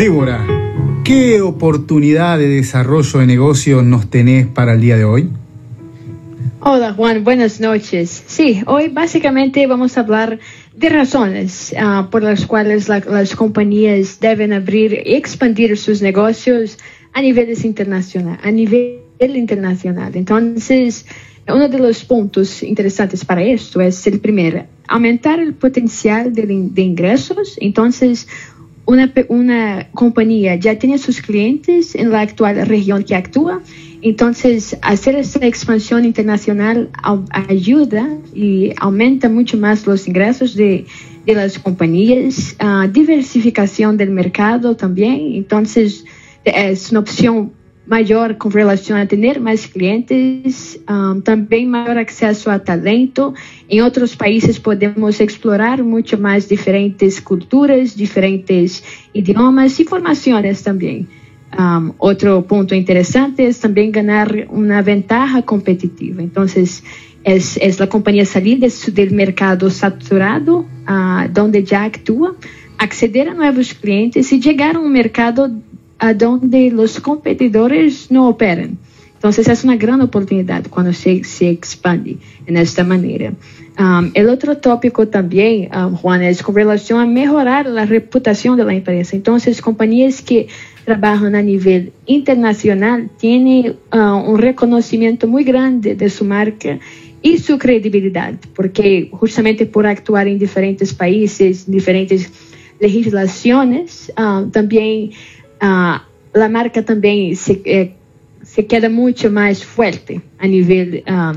Débora, ¿qué oportunidad de desarrollo de negocios nos tenés para el día de hoy? Hola Juan, buenas noches. Sí, hoy básicamente vamos a hablar de razones uh, por las cuales la, las compañías deben abrir y expandir sus negocios a niveles internacional, a nivel internacional. Entonces, uno de los puntos interesantes para esto es el primero, aumentar el potencial de, de ingresos. Entonces, una, una compañía ya tiene sus clientes en la actual región que actúa, entonces hacer esa expansión internacional ayuda y aumenta mucho más los ingresos de, de las compañías, uh, diversificación del mercado también, entonces es una opción maior com relação a ter mais clientes, um, também maior acesso a talento. Em outros países podemos explorar muito mais diferentes culturas, diferentes idiomas e formações também. Um, outro ponto interessante é também ganhar uma ventaja competitiva. Então, é, é a companhia sair do mercado saturado, ah, uh, onde já atua, aceder a novos clientes e chegar a um mercado a donde los competidores no operan. Entonces es una gran oportunidad cuando se, se expande en esta manera. Um, el otro tópico también, um, Juan, es con relación a mejorar la reputación de la empresa. Entonces, compañías que trabajan a nivel internacional tienen uh, un reconocimiento muy grande de su marca y su credibilidad, porque justamente por actuar en diferentes países, diferentes legislaciones, uh, también Ah, uh, a marca também se, eh, se queda muito mais forte a nível um, ah,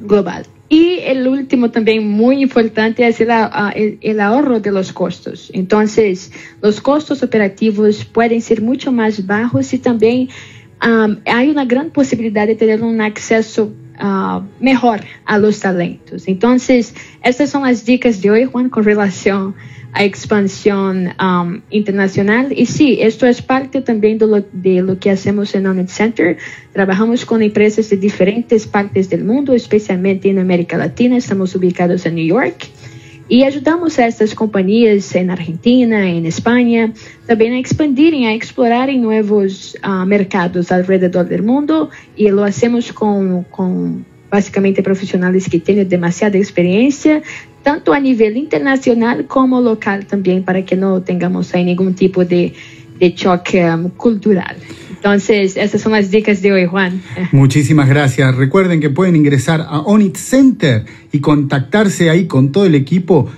global. E o último também muito importante é o ahorro de los custos. Então, os custos operativos podem ser muito mais baixos e também um, há uma grande possibilidade de ter um acesso uh, mejor a los talentos. Entonces, estas son las dicas de hoy, Juan, con relación a expansión internacional. Y sí, esto es parte también de lo, de lo que hacemos en Onet Center. Trabajamos con empresas de diferentes partes del mundo, especialmente en América Latina. Estamos ubicados en New York. E ajudamos essas companhias na Argentina, em Espanha, também a expandirem, a explorarem novos uh, mercados ao redor do mundo. E lo hacemos com, com basicamente profissionais que têm demasiada experiência, tanto a nível internacional como local também, para que não tenhamos aí nenhum tipo de, de choque um, cultural. Entonces, esas son las dicas de hoy, Juan. Muchísimas gracias. Recuerden que pueden ingresar a Onit Center y contactarse ahí con todo el equipo